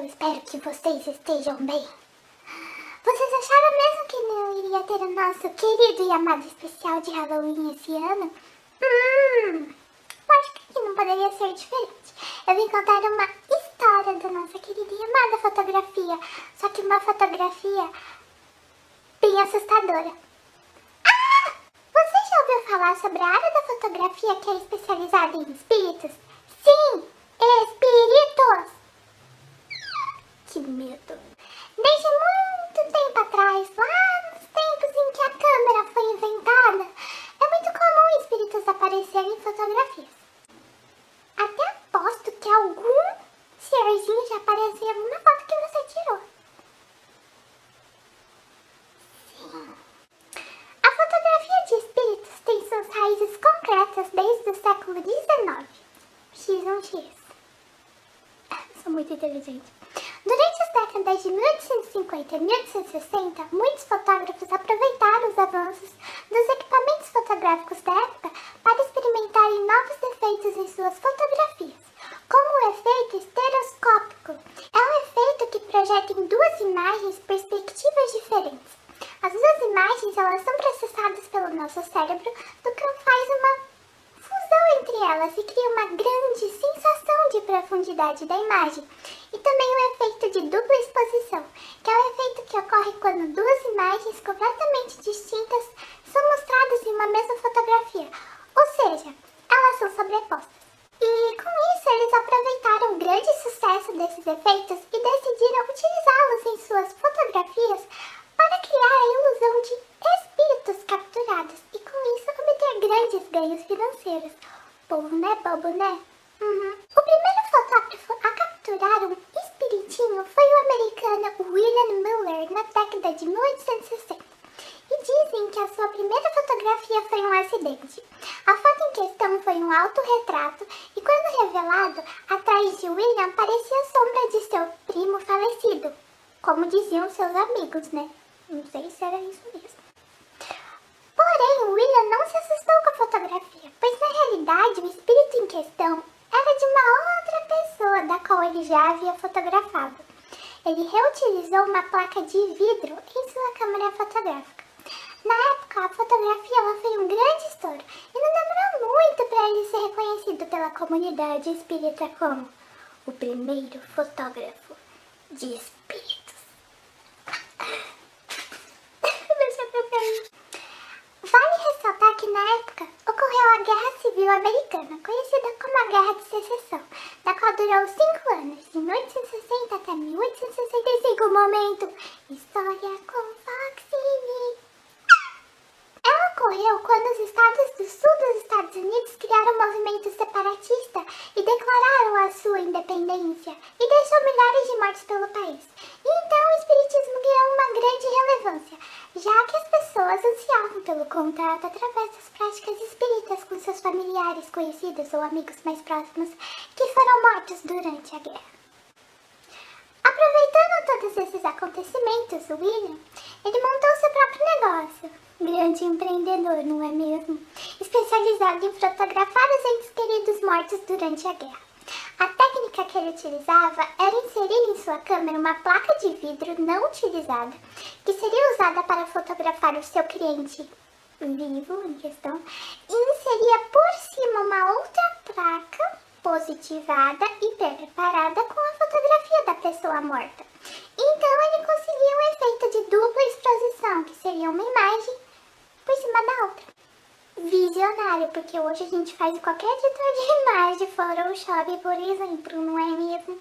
Eu espero que vocês estejam bem. Vocês acharam mesmo que não iria ter o nosso querido e amado especial de Halloween esse ano? Hum, lógico que não poderia ser diferente. Eu vim contar uma história da nossa querida e amada fotografia, só que uma fotografia bem assustadora. Ah! Você já ouviu falar sobre a área da fotografia que é especializada em espíritos? Sim, espíritos! Que medo! Desde muito tempo atrás, lá nos tempos em que a câmera foi inventada, é muito comum espíritos aparecerem em fotografias. Até aposto que algum serzinho já apareceu em alguma foto que você tirou. Sim. A fotografia de espíritos tem suas raízes concretas desde o século XIX. X1X. Sou muito inteligente. De 1850 e 1860, muitos fotógrafos aproveitaram os avanços dos equipamentos fotográficos da época para experimentarem novos efeitos em suas fotografias, como o efeito estereoscópico. É um efeito que projeta em duas imagens perspectivas diferentes. As duas imagens elas são processadas pelo nosso cérebro, do que faz uma fusão entre elas e cria uma grande sensação de profundidade da imagem. E também o efeito de dupla exposição, que é o efeito que ocorre quando duas imagens completamente distintas são mostradas em uma mesma fotografia, ou seja, elas são sobrepostas. E com isso eles aproveitaram o grande sucesso desses efeitos e decidiram utilizá-los em suas fotografias para criar a ilusão de espíritos capturados e com isso obter grandes ganhos financeiros. Povo não é bobo, né? Uhum. O primeiro fotógrafo a capturar um espiritinho foi o americano William Miller na década de 1860. E dizem que a sua primeira fotografia foi um acidente. A foto em questão foi um autorretrato e quando revelado, atrás de William aparecia a sombra de seu primo falecido. Como diziam seus amigos, né? Não sei se era isso mesmo. Porém, William não se assustou com a fotografia, pois na realidade o espírito em questão era de uma outra pessoa da qual ele já havia fotografado. Ele reutilizou uma placa de vidro em sua câmera fotográfica. Na época, a fotografia ela foi um grande estouro e não demorou muito para ele ser reconhecido pela comunidade espírita como o primeiro fotógrafo de espíritos. Na época ocorreu a Guerra Civil Americana, conhecida como a Guerra de Secessão, da qual durou cinco anos, de 1860 até 1865. Momento, história com Foxine. Ela ocorreu quando os estados do sul dos Estados Unidos criaram um movimento separatista e declararam a sua independência e deixou milhares de mortes pelo país. Então o espiritismo ganhou uma grande relevância, já que as pessoas ansiavam pelo contato através das práticas espíritas com seus familiares, conhecidos ou amigos mais próximos que foram mortos durante a guerra. Aproveitando todos esses acontecimentos, William, ele montou seu próprio negócio. Grande empreendedor, não é mesmo? Especializado em fotografar os entes queridos mortos durante a guerra. A técnica que ele utilizava era inserir em sua câmera uma placa de vidro não utilizada, que seria usada para fotografar o seu cliente vivo em questão, e inseria por cima uma outra placa positivada e preparada com a fotografia da pessoa morta. Então ele conseguia um efeito de dupla exposição, que seria uma imagem cima da outra. Visionário, porque hoje a gente faz qualquer editor de imagem, Photoshop, por exemplo, não é mesmo?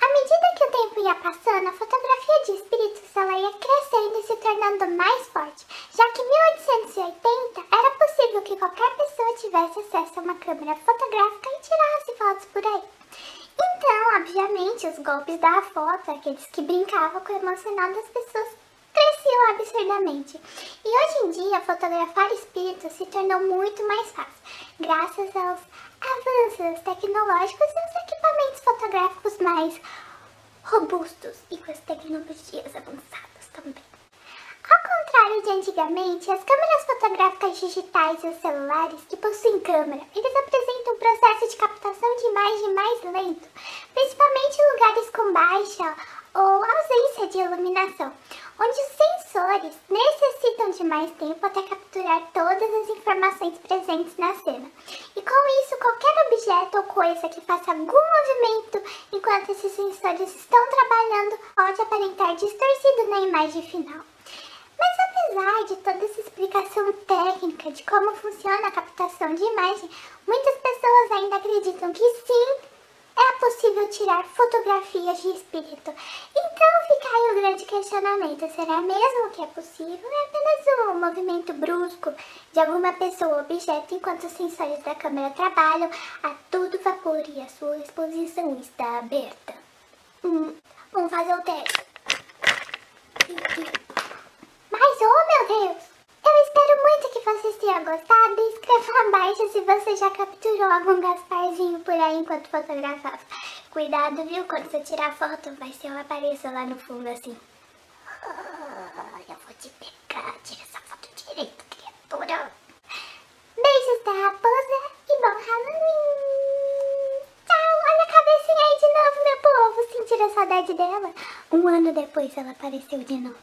À medida que o tempo ia passando, a fotografia de espíritos ela ia crescendo e se tornando mais forte, já que em 1880 era possível que qualquer pessoa tivesse acesso a uma câmera fotográfica e tirasse fotos por aí. Então, obviamente, os golpes da foto, aqueles que brincavam com o emocional das pessoas, cresciam absurdamente. E hoje em dia, fotografar espíritos se tornou muito mais fácil, graças aos avanços tecnológicos e os equipamentos fotográficos mais robustos e com as tecnologias avançadas também. Ao contrário de antigamente, as câmeras fotográficas digitais e os celulares que possuem câmera, eles apresentam um processo de captação de imagem mais lento, principalmente em lugares com baixa ou ausência de iluminação, onde os sensores necessitam de mais tempo até capturar todas as informações presentes na cena. E com isso, qualquer objeto ou coisa que faça algum movimento enquanto esses sensores estão trabalhando pode aparentar distorcido na imagem final. Mas apesar de toda essa explicação técnica de como funciona a captação de imagem, muitas pessoas ainda acreditam que sim, é possível tirar fotografias de espírito. Então fica aí o grande questionamento: será mesmo que é possível? É apenas um movimento brusco de alguma pessoa ou objeto enquanto os sensores da câmera trabalham a todo vapor e a sua exposição está aberta. Hum, vamos fazer o teste. Mas, oh meu Deus! Eu espero muito que vocês tenham gostado. Abaixo se você já capturou algum Gasparzinho por aí enquanto fotografava. Cuidado, viu? Quando você tirar foto, vai ser eu apareço lá no fundo assim. Ah, eu vou te pegar. Tira essa foto direito, criatura. Beijos da raposa e bom Halloween. Tchau. Olha a cabecinha aí de novo, meu povo. Sentiram saudade dela? Um ano depois ela apareceu de novo.